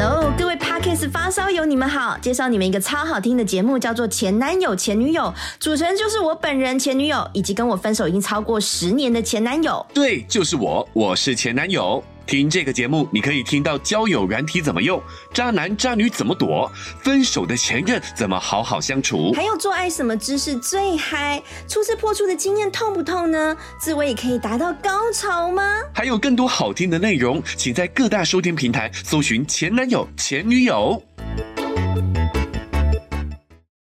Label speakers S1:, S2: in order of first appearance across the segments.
S1: Hello，各位 parkas 发烧友，你们好！介绍你们一个超好听的节目，叫做《前男友前女友》，主持人就是我本人前女友，以及跟我分手已经超过十年的前男友。
S2: 对，就是我，我是前男友。听这个节目，你可以听到交友软体怎么用，渣男渣女怎么躲，分手的前任怎么好好相处，
S1: 还有做爱什么姿势最嗨，初次破处的经验痛不痛呢？自慰也可以达到高潮吗？
S2: 还有更多好听的内容，请在各大收听平台搜寻前男友前女友。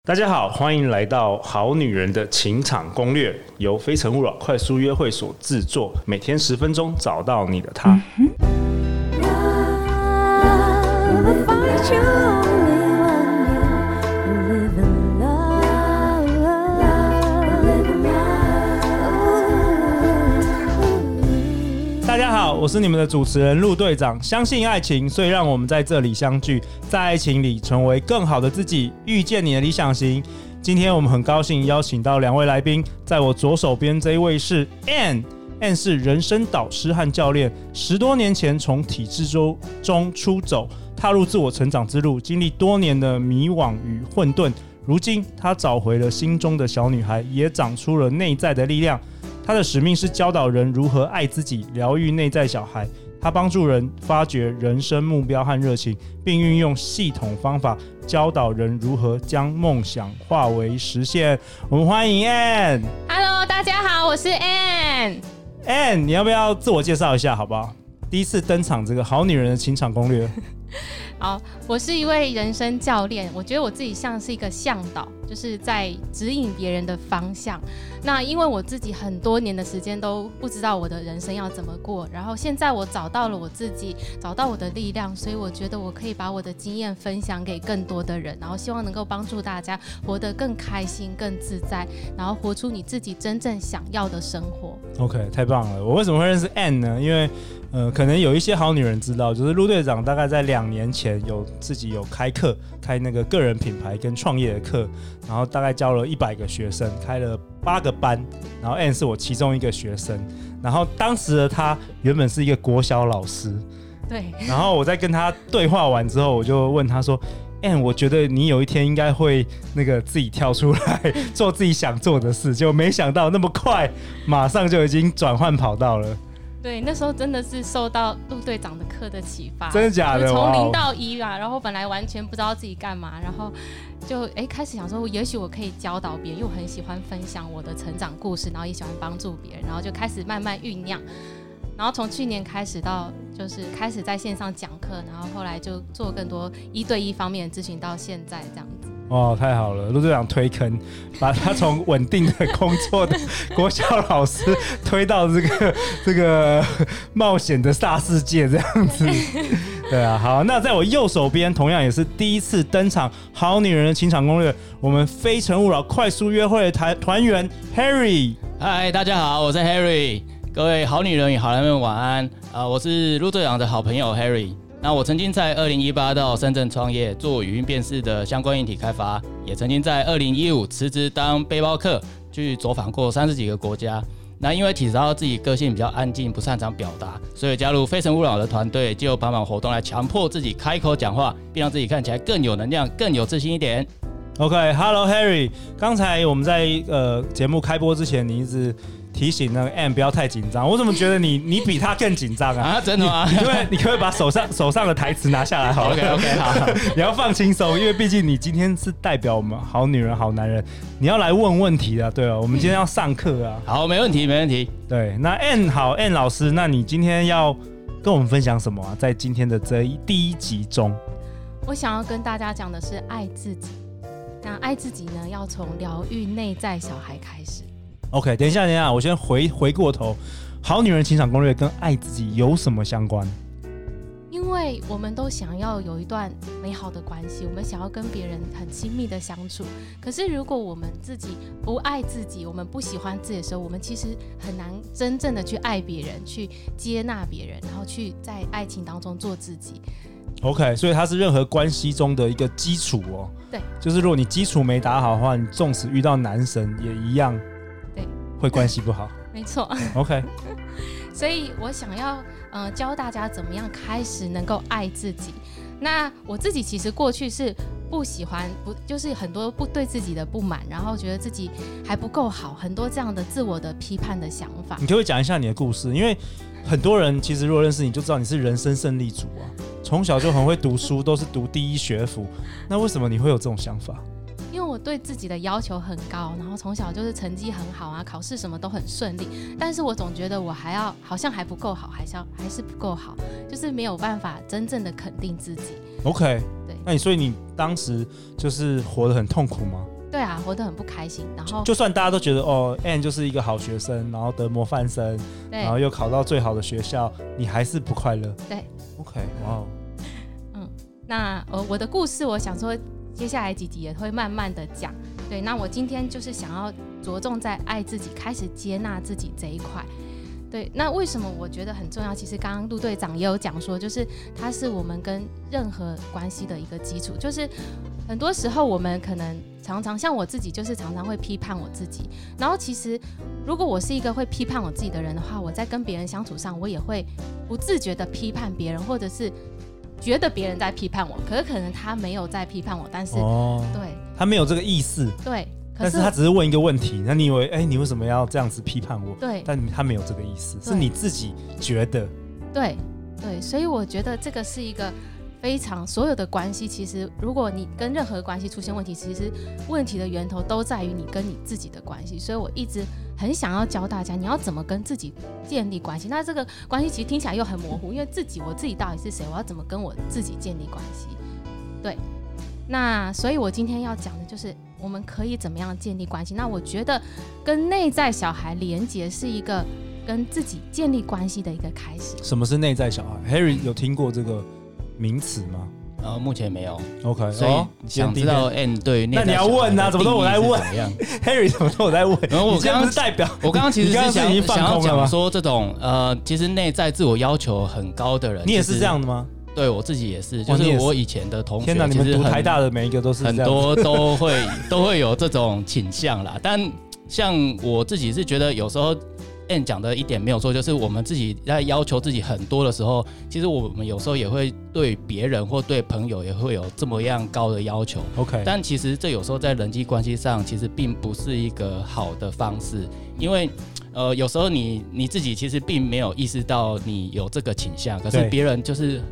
S3: 大家好，欢迎来到《好女人的情场攻略》，由非诚勿扰快速约会所制作，每天十分钟，找到你的他。嗯大家好，我是你们的主持人陆队长。相信爱情，所以让我们在这里相聚，在爱情里成为更好的自己，遇见你的理想型。今天我们很高兴邀请到两位来宾，在我左手边这一位是 ann Ann，Ann 是人生导师和教练，十多年前从体制中中出走，踏入自我成长之路，经历多年的迷惘与混沌，如今她找回了心中的小女孩，也长出了内在的力量。他的使命是教导人如何爱自己，疗愈内在小孩。他帮助人发掘人生目标和热情，并运用系统方法教导人如何将梦想化为实现。我们欢迎 Ann。
S4: Hello，大家好，我是 Ann。
S3: An 你要不要自我介绍一下，好不好？第一次登场，这个好女人的情场攻略。
S4: 好，我是一位人生教练，我觉得我自己像是一个向导，就是在指引别人的方向。那因为我自己很多年的时间都不知道我的人生要怎么过，然后现在我找到了我自己，找到我的力量，所以我觉得我可以把我的经验分享给更多的人，然后希望能够帮助大家活得更开心、更自在，然后活出你自己真正想要的生活。
S3: OK，太棒了！我为什么会认识 Ann 呢？因为呃，可能有一些好女人知道，就是陆队长大概在两年前有自己有开课，开那个个人品牌跟创业的课，然后大概教了一百个学生，开了八个班，然后 Anne 是我其中一个学生，然后当时的他原本是一个国小老师，
S4: 对，
S3: 然后我在跟他对话完之后，我就问他说：“Ann，我觉得你有一天应该会那个自己跳出来做自己想做的事，就没想到那么快，马上就已经转换跑道了。”
S4: 对，那时候真的是受到陆队长的课的启发，
S3: 真的假的？
S4: 从零到一啊，然后本来完全不知道自己干嘛，然后就哎开始想说，也许我可以教导别人，又很喜欢分享我的成长故事，然后也喜欢帮助别人，然后就开始慢慢酝酿，然后从去年开始到就是开始在线上讲课，然后后来就做更多一对一方面的咨询，到现在这样子。
S3: 哇，太好了！陆队长推坑，把他从稳定的工作的 国小老师推到这个这个冒险的大世界这样子。对啊，好，那在我右手边，同样也是第一次登场《好女人的情场攻略》，我们非诚勿扰快速约会的团团员 Harry。
S5: 嗨，大家好，我是 Harry。各位好女人与好男人晚安啊！我是陆队长的好朋友 Harry。那我曾经在二零一八到深圳创业，做语音辨识的相关硬体开发，也曾经在二零一五辞职当背包客，去走访过三十几个国家。那因为体察到自己个性比较安静，不擅长表达，所以加入非诚勿扰的团队，就帮忙活动来强迫自己开口讲话，并让自己看起来更有能量、更有自信一点。
S3: OK，Hello Harry，刚才我们在呃节目开播之前，你一直。提醒那个 Ann 不要太紧张，我怎么觉得你 你比他更紧张啊？
S5: 啊，真的吗？
S3: 你可可以你可不可以把手上手上的台词拿下来好了
S5: ？OK OK 好，
S3: 你要放轻松，因为毕竟你今天是代表我们好女人好男人，你要来问问题的，对啊，我们今天要上课啊。
S5: 好，没问题没问题。
S3: 对，那 Ann 好，Ann 老师，那你今天要跟我们分享什么啊？在今天的这一第一集中，
S4: 我想要跟大家讲的是爱自己。那爱自己呢，要从疗愈内在小孩开始。
S3: OK，等一下，等一下，我先回回过头，好女人情场攻略跟爱自己有什么相关？
S4: 因为我们都想要有一段美好的关系，我们想要跟别人很亲密的相处。可是如果我们自己不爱自己，我们不喜欢自己的时候，我们其实很难真正的去爱别人，去接纳别人，然后去在爱情当中做自己。
S3: OK，所以它是任何关系中的一个基础哦。
S4: 对，
S3: 就是如果你基础没打好的话，你纵使遇到男神也一样。
S4: 对，
S3: 会关系不好。
S4: 没错。
S3: OK。
S4: 所以我想要呃，教大家怎么样开始能够爱自己。那我自己其实过去是不喜欢，不就是很多不对自己的不满，然后觉得自己还不够好，很多这样的自我的批判的想法。
S3: 你可不可以讲一下你的故事？因为很多人其实如果认识你就知道你是人生胜利组啊，从小就很会读书，都是读第一学府。那为什么你会有这种想法？
S4: 我对自己的要求很高，然后从小就是成绩很好啊，考试什么都很顺利。但是我总觉得我还要好像还不够好，还是要还是不够好，就是没有办法真正的肯定自己。
S3: OK，
S4: 对，
S3: 那你所以你当时就是活得很痛苦吗？
S4: 对啊，活得很不开心。然后就，
S3: 就算大家都觉得哦，Ann 就是一个好学生，然后得模范生，然后又考到最好的学校，你还是不快乐？
S4: 对
S3: ，OK，哇、wow、
S4: 嗯，那呃，我的故事，我想说。接下来几集也会慢慢的讲，对，那我今天就是想要着重在爱自己，开始接纳自己这一块，对，那为什么我觉得很重要？其实刚刚陆队长也有讲说，就是它是我们跟任何关系的一个基础，就是很多时候我们可能常常像我自己，就是常常会批判我自己，然后其实如果我是一个会批判我自己的人的话，我在跟别人相处上，我也会不自觉的批判别人，或者是。觉得别人在批判我，可是可能他没有在批判我，但是、哦、对，
S3: 他没有这个意思，
S4: 对，
S3: 但是他只是问一个问题，那你以为，哎，你为什么要这样子批判我？
S4: 对，
S3: 但他没有这个意思，是你自己觉得，
S4: 对对，所以我觉得这个是一个。非常所有的关系，其实如果你跟任何关系出现问题，其实问题的源头都在于你跟你自己的关系。所以我一直很想要教大家，你要怎么跟自己建立关系。那这个关系其实听起来又很模糊，因为自己，我自己到底是谁？我要怎么跟我自己建立关系？对，那所以我今天要讲的就是我们可以怎么样建立关系。那我觉得跟内在小孩连接是一个跟自己建立关系的一个开始。
S3: 什么是内在小孩？Harry 有听过这个？名词吗？
S5: 呃，目前没有。
S3: OK，
S5: 所以想知道 Ann 对那
S3: 你要问啊，怎么都我在问？Harry 怎么都我在问？
S5: 然后我刚刚
S3: 是代表，
S5: 我刚刚其实是想
S3: 刚刚是
S5: 想要讲说这种呃，其实内在自我要求很高的人，
S3: 你也是这样的吗？
S5: 对我自己也是，就是我以前的同学，
S3: 天哪，你们读台大的每一个都是
S5: 很多都会都会有这种倾向啦。但像我自己是觉得有时候。Ann 讲的一点没有错，就是我们自己在要求自己很多的时候，其实我们有时候也会对别人或对朋友也会有这么样高的要求。
S3: OK，
S5: 但其实这有时候在人际关系上其实并不是一个好的方式，因为呃有时候你你自己其实并没有意识到你有这个倾向，可是别人就是。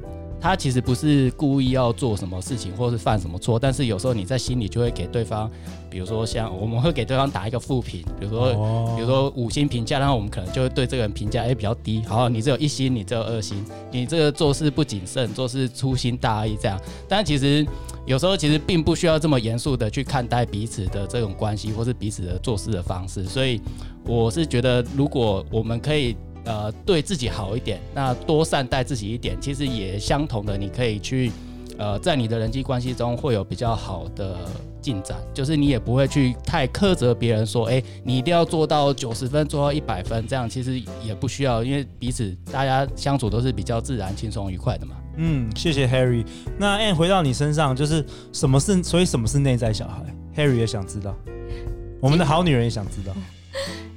S5: 他其实不是故意要做什么事情，或是犯什么错，但是有时候你在心里就会给对方，比如说像我们会给对方打一个负评，比如说、哦、比如说五星评价，然后我们可能就会对这个人评价哎比较低，好，你只有一星，你只有二星，你这个做事不谨慎，做事粗心大意这样。但其实有时候其实并不需要这么严肃的去看待彼此的这种关系，或是彼此的做事的方式。所以我是觉得，如果我们可以。呃，对自己好一点，那多善待自己一点，其实也相同的，你可以去，呃，在你的人际关系中会有比较好的进展，就是你也不会去太苛责别人，说，哎，你一定要做到九十分，做到一百分，这样其实也不需要，因为彼此大家相处都是比较自然、轻松、愉快的嘛。
S3: 嗯，谢谢 Harry。那 Ann 回到你身上，就是什么是，所以什么是内在小孩？Harry 也想知道，我们的好女人也想知道。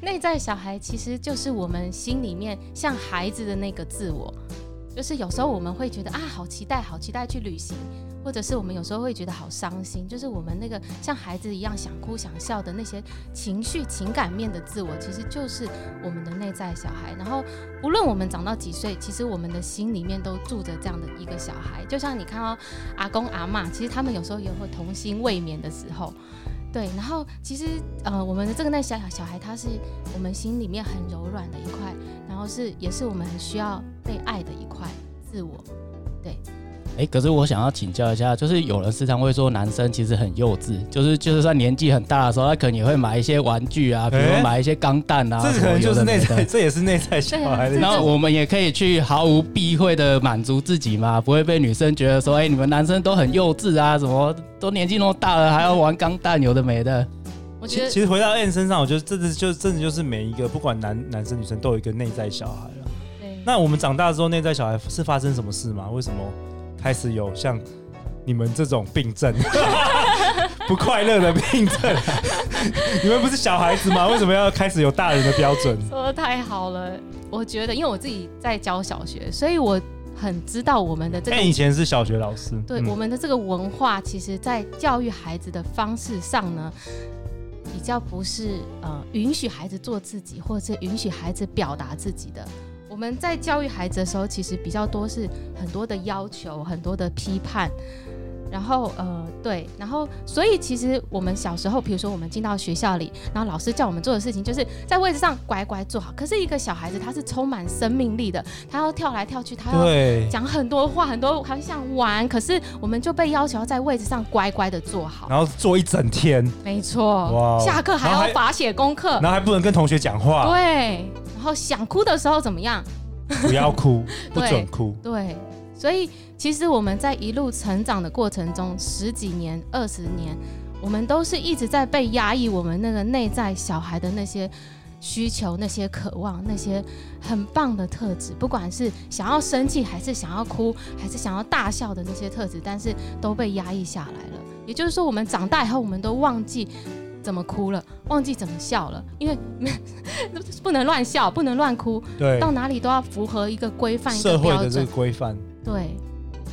S4: 内在小孩其实就是我们心里面像孩子的那个自我，就是有时候我们会觉得啊，好期待，好期待去旅行，或者是我们有时候会觉得好伤心，就是我们那个像孩子一样想哭想笑的那些情绪情感面的自我，其实就是我们的内在小孩。然后无论我们长到几岁，其实我们的心里面都住着这样的一个小孩。就像你看到阿公阿嬷，其实他们有时候也会童心未泯的时候。对，然后其实呃，我们的这个那小小孩，他是我们心里面很柔软的一块，然后是也是我们很需要被爱的一块自我，对。
S5: 哎，可是我想要请教一下，就是有人时常会说男生其实很幼稚，就是就是算年纪很大的时候，他可能也会买一些玩具啊，比如说买一些钢弹啊，
S3: 这可能就是内在，这也是内在小孩的。
S5: 然后我们也可以去毫无避讳的满足自己嘛，不会被女生觉得说，哎，你们男生都很幼稚啊，什么都年纪那么大了还要玩钢弹，有的没的。
S4: 我觉得
S3: 其实回到 Ann 身上，我觉得这是就真的就是每一个不管男男生女生都有一个内在小孩了。对。那我们长大之后，内在小孩是发生什么事吗？为什么？开始有像你们这种病症，不快乐的病症。你们不是小孩子吗？为什么要开始有大人的标准？
S4: 说的太好了。我觉得，因为我自己在教小学，所以我很知道我们的这个。
S3: 以前是小学老师，
S4: 对、嗯、我们的这个文化，其实在教育孩子的方式上呢，比较不是呃允许孩子做自己，或者是允许孩子表达自己的。我们在教育孩子的时候，其实比较多是很多的要求，很多的批判。然后呃对，然后所以其实我们小时候，比如说我们进到学校里，然后老师叫我们做的事情，就是在位置上乖乖坐好。可是一个小孩子他是充满生命力的，他要跳来跳去，他要讲很多话，很多还想玩。可是我们就被要求要在位置上乖乖的坐好，
S3: 然后坐一整天。
S4: 没错，哇，下课还要罚写功课，
S3: 然后还不能跟同学讲话。
S4: 对，然后想哭的时候怎么样？
S3: 不要哭，不准哭。
S4: 对，对，所以。其实我们在一路成长的过程中，十几年、二十年，我们都是一直在被压抑我们那个内在小孩的那些需求、那些渴望、那些很棒的特质，不管是想要生气，还是想要哭，还是想要大笑的那些特质，但是都被压抑下来了。也就是说，我们长大以后，我们都忘记怎么哭了，忘记怎么笑了，因为 不能乱笑，不能乱哭，
S3: 对，
S4: 到哪里都要符合一个规范、
S3: 社会的这个规范，
S4: 对。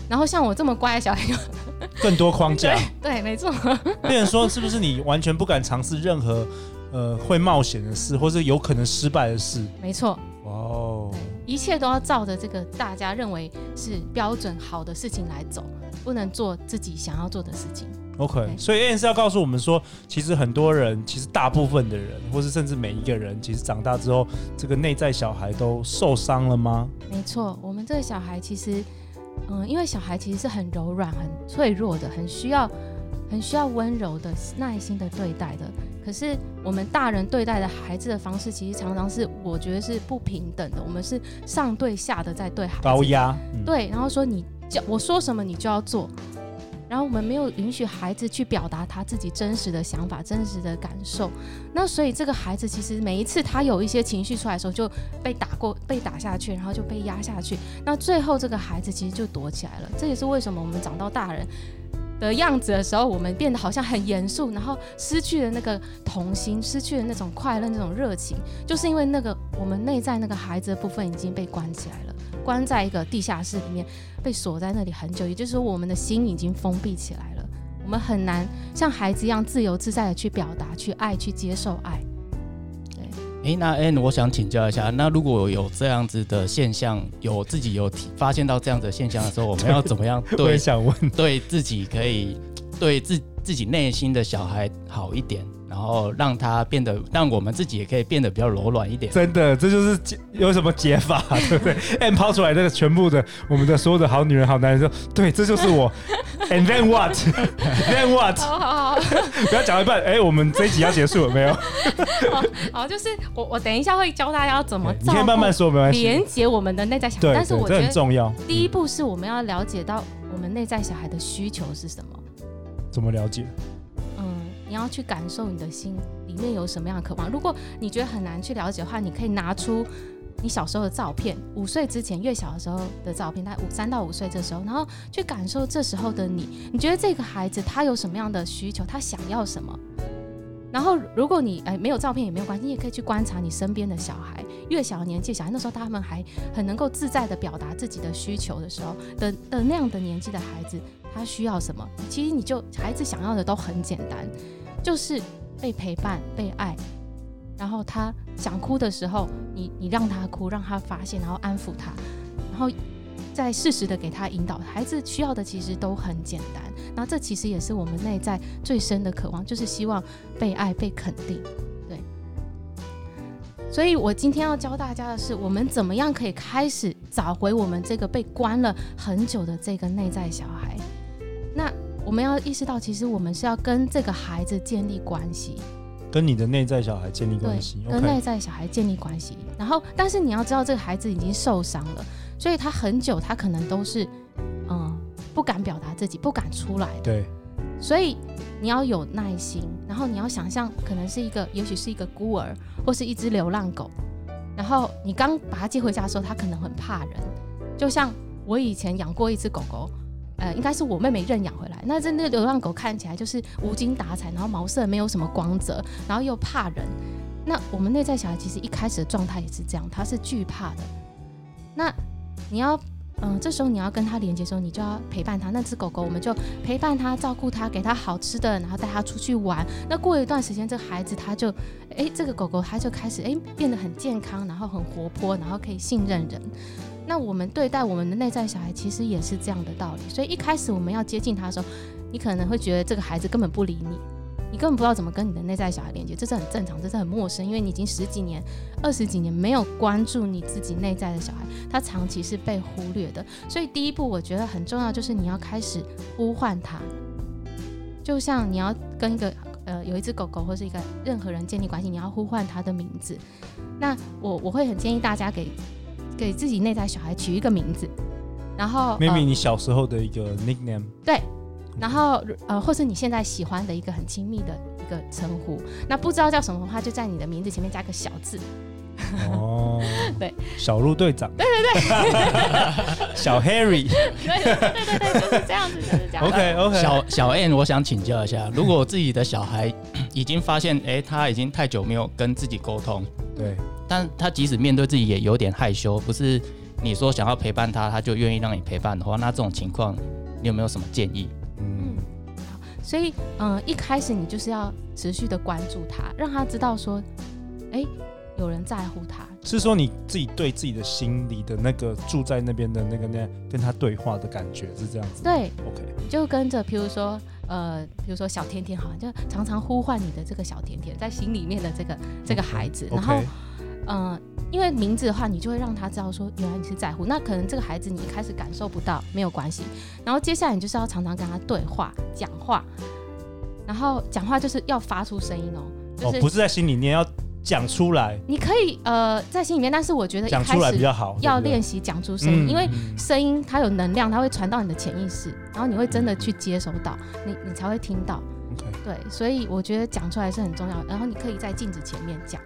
S4: 然后像我这么乖的小孩，
S3: 更多框架。
S4: 对，对，没错。
S3: 别人说是不是你完全不敢尝试任何呃会冒险的事，或是有可能失败的事？
S4: 没错。
S3: 哇哦，
S4: 一切都要照着这个大家认为是标准好的事情来走，不能做自己想要做的事情。
S3: OK，所以 Ann 是要告诉我们说，其实很多人，其实大部分的人，或是甚至每一个人，其实长大之后，这个内在小孩都受伤了吗？
S4: 没错，我们这个小孩其实。嗯，因为小孩其实是很柔软、很脆弱的，很需要、很需要温柔的、耐心的对待的。可是我们大人对待的孩子的方式，其实常常是我觉得是不平等的。我们是上对下的在对孩子
S3: 高压，嗯、
S4: 对，然后说你叫我说什么你就要做。然后我们没有允许孩子去表达他自己真实的想法、真实的感受。那所以这个孩子其实每一次他有一些情绪出来的时候，就被打过、被打下去，然后就被压下去。那最后这个孩子其实就躲起来了。这也是为什么我们长到大人的样子的时候，我们变得好像很严肃，然后失去了那个童心，失去了那种快乐、那种热情，就是因为那个我们内在那个孩子的部分已经被关起来了。关在一个地下室里面，被锁在那里很久，也就是说，我们的心已经封闭起来了。我们很难像孩子一样自由自在的去表达、去爱、去接受爱。对，
S5: 哎、欸，那 Ann，我想请教一下，那如果有这样子的现象，有自己有发现到这样子的现象的时候，我们要怎
S3: 么样 对？
S5: 对自己可以对自自己内心的小孩好一点。然后让它变得，让我们自己也可以变得比较柔软一点。
S3: 真的，这就是解有什么解法，对不对？And 抛出来这个全部的，我们的所有的好女人、好男人说，对，这就是我。And then what？Then what？
S4: 好好好，
S3: 不要讲一半，哎，我们这一集要结束了没有？
S4: 好，好，就是我我等一下会教大家要怎么，
S3: 你可以慢慢说，没关系。
S4: 连接我们的内在小孩，
S3: 对，
S4: 但是我觉得
S3: 很重要。
S4: 第一步是我们要了解到我们内在小孩的需求是什么。
S3: 怎么了解？
S4: 你要去感受你的心里面有什么样的渴望。如果你觉得很难去了解的话，你可以拿出你小时候的照片，五岁之前越小的时候的照片，大概五三到五岁这时候，然后去感受这时候的你。你觉得这个孩子他有什么样的需求？他想要什么？然后如果你哎没有照片也没有关系，你也可以去观察你身边的小孩，越小的年纪小孩，那时候他们还很能够自在地表达自己的需求的时候的的那样的年纪的孩子，他需要什么？其实你就孩子想要的都很简单。就是被陪伴、被爱，然后他想哭的时候，你你让他哭，让他发现，然后安抚他，然后再适时的给他引导。孩子需要的其实都很简单，那这其实也是我们内在最深的渴望，就是希望被爱、被肯定。对，所以我今天要教大家的是，我们怎么样可以开始找回我们这个被关了很久的这个内在小孩。那。我们要意识到，其实我们是要跟这个孩子建立关系，
S3: 跟你的内在小孩建立关系，
S4: 跟内在小孩建立关系。然后，但是你要知道，这个孩子已经受伤了，所以他很久，他可能都是嗯不敢表达自己，不敢出来。
S3: 对，
S4: 所以你要有耐心，然后你要想象，可能是一个，也许是一个孤儿，或是一只流浪狗。然后你刚把它接回家的时候，它可能很怕人，就像我以前养过一只狗狗。呃，应该是我妹妹认养。那这那流浪狗看起来就是无精打采，然后毛色没有什么光泽，然后又怕人。那我们内在小孩其实一开始的状态也是这样，他是惧怕的。那你要，嗯、这时候你要跟他连接的时候，你就要陪伴他。那只狗狗，我们就陪伴他，照顾他，给他好吃的，然后带他出去玩。那过一段时间，这个孩子他就，哎，这个狗狗他就开始，哎，变得很健康，然后很活泼，然后可以信任人。那我们对待我们的内在小孩，其实也是这样的道理。所以一开始我们要接近他的时候，你可能会觉得这个孩子根本不理你。你根本不知道怎么跟你的内在小孩连接，这是很正常，这是很陌生，因为你已经十几年、二十几年没有关注你自己内在的小孩，他长期是被忽略的。所以第一步我觉得很重要，就是你要开始呼唤他，就像你要跟一个呃有一只狗狗或是一个任何人建立关系，你要呼唤他的名字。那我我会很建议大家给给自己内在小孩取一个名字，然后
S3: maybe 你小时候的一个 nickname，
S4: 对。然后，呃，或是你现在喜欢的一个很亲密的一个称呼，那不知道叫什么的话，就在你的名字前面加个小字。
S3: 哦，
S4: 对，
S3: 小鹿队长，
S4: 对对对，
S3: 小 Harry，
S4: 对对对对，就是这样子，就是这样。
S3: OK OK，
S5: 小小 N，我想请教一下，如果自己的小孩已经发现，哎，他已经太久没有跟自己沟通，
S3: 对，
S5: 但他即使面对自己也有点害羞，不是你说想要陪伴他，他就愿意让你陪伴的话，那这种情况，你有没有什么建议？
S4: 嗯，好，所以嗯、呃，一开始你就是要持续的关注他，让他知道说，哎，有人在乎他。
S3: 是说你自己对自己的心里的那个住在那边的那个那跟他对话的感觉是这样子。
S4: 对
S3: ，OK，
S4: 就跟着，比如说呃，比如说小甜甜，好像就常常呼唤你的这个小甜甜，在心里面的这个这个孩子，okay, 然后。嗯、呃，因为名字的话，你就会让他知道说，原来你是在乎。那可能这个孩子你一开始感受不到，没有关系。然后接下来你就是要常常跟他对话、讲话，然后讲话就是要发出声音哦，就是、
S3: 哦，不是在心里面要讲出来。
S4: 你可以呃在心里面，但是我觉得
S3: 讲出来比较好，
S4: 要练习讲出声音，因为声音它有能量，它会传到你的潜意识，然后你会真的去接收到，你你才会听到。对，所以我觉得讲出来是很重要。然后你可以在镜子前面讲。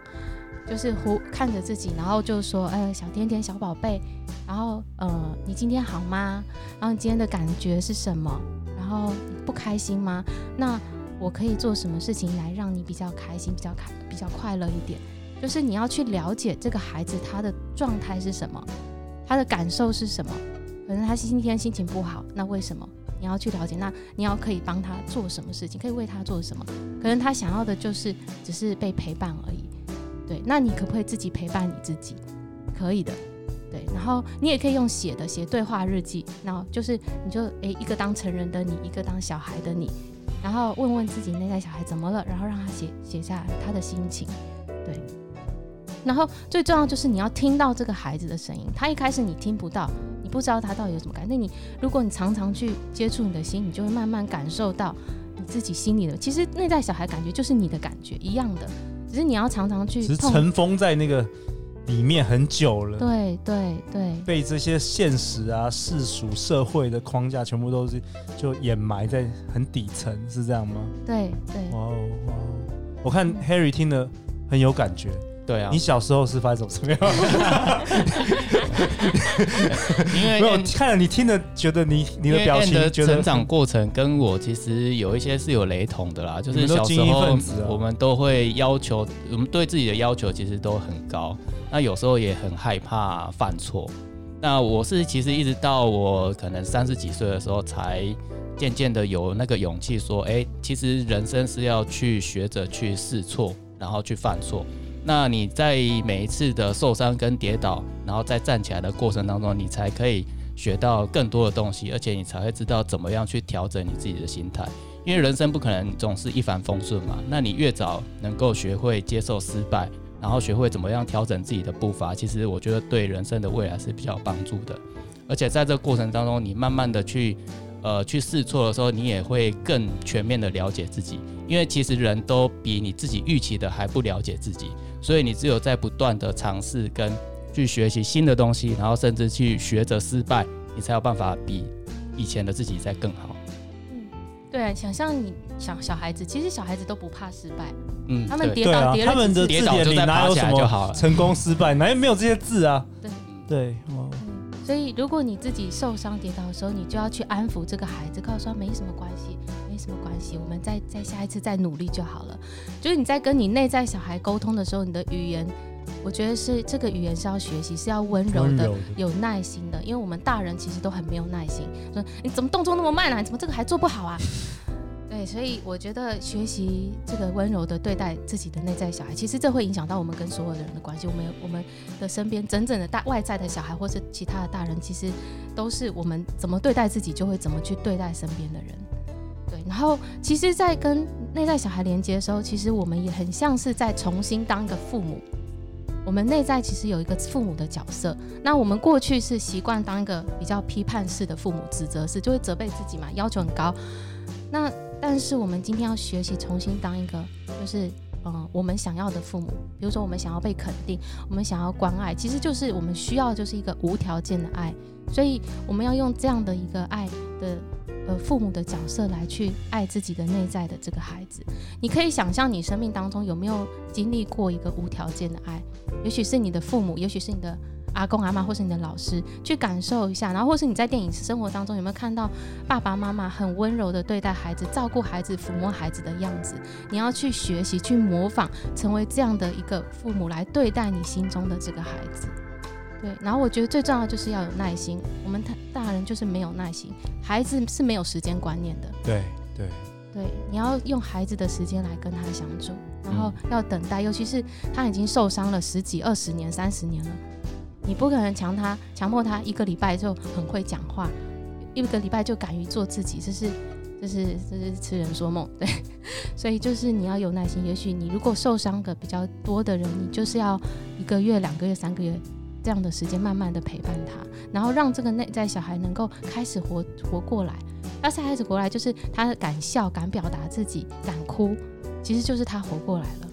S4: 就是呼看着自己，然后就说：“哎，小甜甜，小宝贝，然后呃，你今天好吗？然后你今天的感觉是什么？然后你不开心吗？那我可以做什么事情来让你比较开心，比较开，比较快乐一点？就是你要去了解这个孩子他的状态是什么，他的感受是什么？可能他今天心情不好，那为什么？你要去了解，那你要可以帮他做什么事情，可以为他做什么？可能他想要的就是只是被陪伴而已。”对，那你可不可以自己陪伴你自己？可以的，对。然后你也可以用写的写对话日记，然后就是你就诶一个当成人的你，一个当小孩的你，然后问问自己内在小孩怎么了，然后让他写写下他的心情，对。然后最重要就是你要听到这个孩子的声音，他一开始你听不到，你不知道他到底有什么感觉。那你如果你常常去接触你的心，你就会慢慢感受到你自己心里的。其实内在小孩感觉就是你的感觉一样的。只是你要常常去，
S3: 只是尘封在那个里面很久了。
S4: 对对对，
S3: 被这些现实啊、世俗社会的框架全部都是就掩埋在很底层，是这样吗？
S4: 对对。哇哦
S3: 哇哦！我看 Harry 听了很有感觉。
S5: 对啊，
S3: 你小时候是发生什么样？
S5: 因为
S3: 没有看了你听了，觉得你你的表情
S5: 的成长过程跟我其实有一些是有雷同的啦。就是小时候我们都会要求，我们对自己的要求其实都很高，那有时候也很害怕犯错。那我是其实一直到我可能三十几岁的时候，才渐渐的有那个勇气说，哎，其实人生是要去学着去试错，然后去犯错。那你在每一次的受伤跟跌倒，然后再站起来的过程当中，你才可以学到更多的东西，而且你才会知道怎么样去调整你自己的心态。因为人生不可能总是一帆风顺嘛。那你越早能够学会接受失败，然后学会怎么样调整自己的步伐，其实我觉得对人生的未来是比较有帮助的。而且在这个过程当中，你慢慢的去呃去试错的时候，你也会更全面的了解自己。因为其实人都比你自己预期的还不了解自己。所以你只有在不断的尝试跟去学习新的东西，然后甚至去学着失败，你才有办法比以前的自己再更好。
S4: 嗯，对，想象你小小孩子，其实小孩子都不怕失败。
S5: 嗯，
S4: 他们跌倒跌了，
S3: 他们的字典里哪有什么成功失败？哪有没有这些字啊？
S4: 对
S3: 对，哦。
S4: 所以如果你自己受伤跌倒的时候，你就要去安抚这个孩子，告诉他没什么关系，没什么关系，我们再再下一次再努力就好了。就是你在跟你内在小孩沟通的时候，你的语言，我觉得是这个语言是要学习，是要温柔的，有耐心的，因为我们大人其实都很没有耐心，说你怎么动作那么慢啊？你怎么这个还做不好啊？对，所以我觉得学习这个温柔的对待自己的内在小孩，其实这会影响到我们跟所有的人的关系。我们我们的身边整整的大外在的小孩，或是其他的大人，其实都是我们怎么对待自己，就会怎么去对待身边的人。对，然后其实，在跟内在小孩连接的时候，其实我们也很像是在重新当一个父母。我们内在其实有一个父母的角色。那我们过去是习惯当一个比较批判式的父母，指责式，就会责备自己嘛，要求很高。那但是我们今天要学习重新当一个，就是嗯，我们想要的父母。比如说，我们想要被肯定，我们想要关爱，其实就是我们需要就是一个无条件的爱。所以我们要用这样的一个爱的呃父母的角色来去爱自己的内在的这个孩子。你可以想象你生命当中有没有经历过一个无条件的爱？也许是你的父母，也许是你的。阿公阿妈，或是你的老师，去感受一下，然后或是你在电影生活当中有没有看到爸爸妈妈很温柔的对待孩子、照顾孩子、抚摸孩子的样子？你要去学习、去模仿，成为这样的一个父母来对待你心中的这个孩子。对，然后我觉得最重要就是要有耐心。我们大人就是没有耐心，孩子是没有时间观念的。
S3: 对对
S4: 对，你要用孩子的时间来跟他相处，然后要等待，尤其是他已经受伤了十几、二十年、三十年了。你不可能强他强迫他一个礼拜就很会讲话，一个礼拜就敢于做自己，这是这是这是痴人说梦，对。所以就是你要有耐心。也许你如果受伤的比较多的人，你就是要一个月、两个月、三个月这样的时间，慢慢的陪伴他，然后让这个内在小孩能够开始活活过来。要是孩子过来，就是他敢笑、敢表达自己、敢哭，其实就是他活过来了。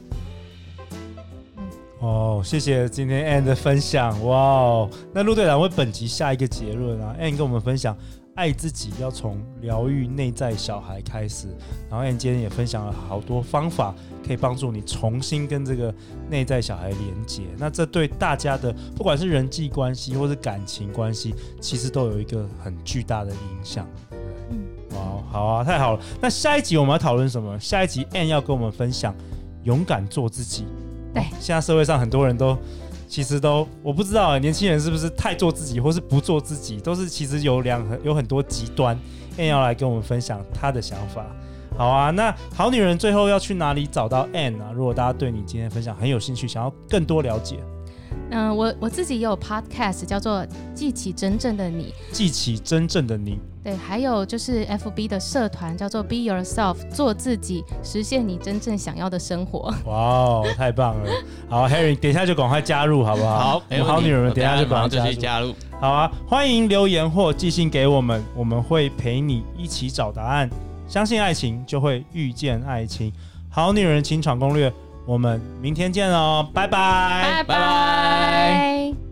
S3: 哦，谢谢今天 Ann 的分享。哇哦，那陆队长为本集下一个结论啊，Ann 跟我们分享，爱自己要从疗愈内在小孩开始。然后 Ann 今天也分享了好多方法，可以帮助你重新跟这个内在小孩连接。那这对大家的不管是人际关系或是感情关系，其实都有一个很巨大的影响。嗯，哇，好啊，太好了。那下一集我们要讨论什么？下一集 Ann 要跟我们分享，勇敢做自己。
S4: 对，
S3: 现在社会上很多人都，其实都我不知道，年轻人是不是太做自己，或是不做自己，都是其实有两有很多极端。Ann 要来跟我们分享他的想法。好啊，那好女人最后要去哪里找到 Ann 啊？如果大家对你今天分享很有兴趣，想要更多了解。
S4: 嗯，我我自己也有 podcast，叫做《记起真正的你》，
S3: 记起真正的你。
S4: 对，还有就是 FB 的社团叫做 Be Yourself，做自己，实现你真正想要的生活。
S3: 哇哦，太棒了！好，Harry，等一下就赶快加入，好不好？
S5: 好，
S3: 好女人，等一下就赶快
S5: 加入。
S3: 好啊，欢迎留言或寄信给我们，我们会陪你一起找答案。相信爱情，就会遇见爱情。好女人情场攻略。我们明天见哦，拜拜，
S4: 拜拜。